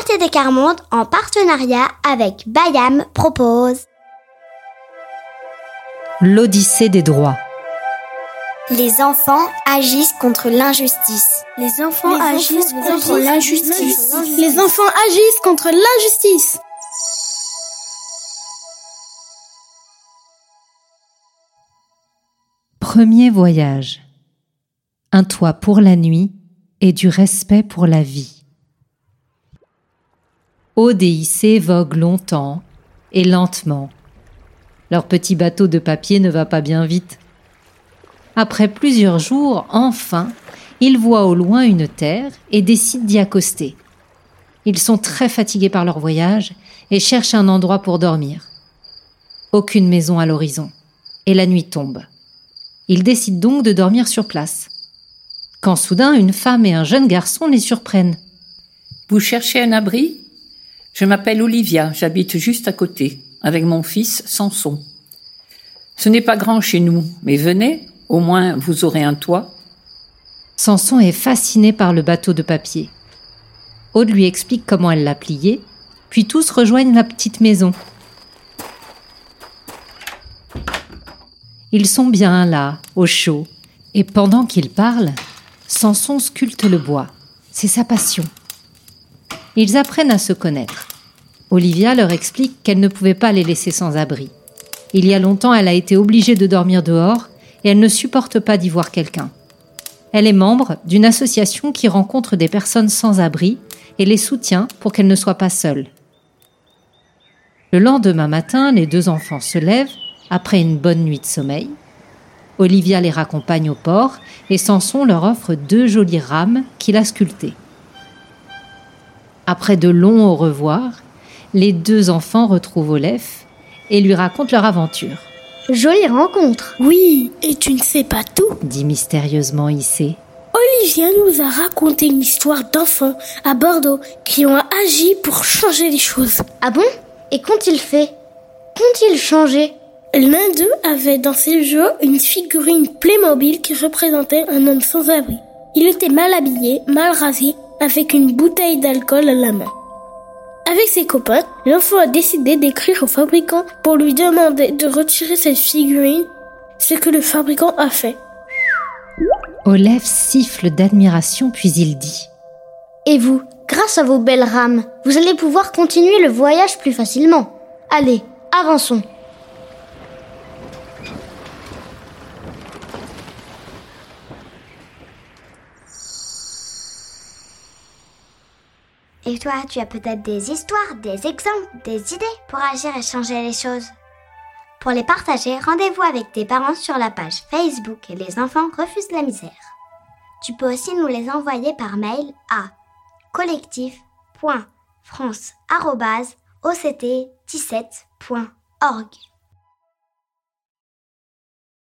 ATD Carmonde, en partenariat avec Bayam, propose L'Odyssée des droits. Les enfants agissent contre l'injustice. Les enfants agissent contre l'injustice. Les enfants agissent contre l'injustice. Premier voyage. Un toit pour la nuit et du respect pour la vie. Et voguent longtemps et lentement. Leur petit bateau de papier ne va pas bien vite. Après plusieurs jours, enfin, ils voient au loin une terre et décident d'y accoster. Ils sont très fatigués par leur voyage et cherchent un endroit pour dormir. Aucune maison à l'horizon. Et la nuit tombe. Ils décident donc de dormir sur place. Quand soudain une femme et un jeune garçon les surprennent. Vous cherchez un abri? Je m'appelle Olivia, j'habite juste à côté, avec mon fils Samson. Ce n'est pas grand chez nous, mais venez, au moins vous aurez un toit. Samson est fasciné par le bateau de papier. Aude lui explique comment elle l'a plié, puis tous rejoignent la petite maison. Ils sont bien là, au chaud, et pendant qu'ils parlent, Samson sculpte le bois. C'est sa passion. Ils apprennent à se connaître. Olivia leur explique qu'elle ne pouvait pas les laisser sans abri. Il y a longtemps, elle a été obligée de dormir dehors et elle ne supporte pas d'y voir quelqu'un. Elle est membre d'une association qui rencontre des personnes sans abri et les soutient pour qu'elles ne soient pas seules. Le lendemain matin, les deux enfants se lèvent après une bonne nuit de sommeil. Olivia les raccompagne au port et Samson leur offre deux jolies rames qu'il a sculptées. Après de longs au revoir, les deux enfants retrouvent Olef et lui racontent leur aventure. Jolie rencontre. Oui, et tu ne sais pas tout, dit mystérieusement Issé. Olivia nous a raconté une histoire d'enfants à Bordeaux qui ont agi pour changer les choses. Ah bon? Et qu'ont-ils fait? Qu'ont-ils changé? L'un d'eux avait dans ses jeux une figurine Playmobil qui représentait un homme sans abri. Il était mal habillé, mal rasé, avec une bouteille d'alcool à la main. Avec ses copains, l'enfant a décidé d'écrire au fabricant pour lui demander de retirer cette figurine, ce que le fabricant a fait. Olef siffle d'admiration puis il dit Et vous, grâce à vos belles rames, vous allez pouvoir continuer le voyage plus facilement. Allez, avançons. Et toi, tu as peut-être des histoires, des exemples, des idées pour agir et changer les choses. Pour les partager, rendez-vous avec tes parents sur la page Facebook Les enfants refusent la misère. Tu peux aussi nous les envoyer par mail à collectif.france.oct17.org.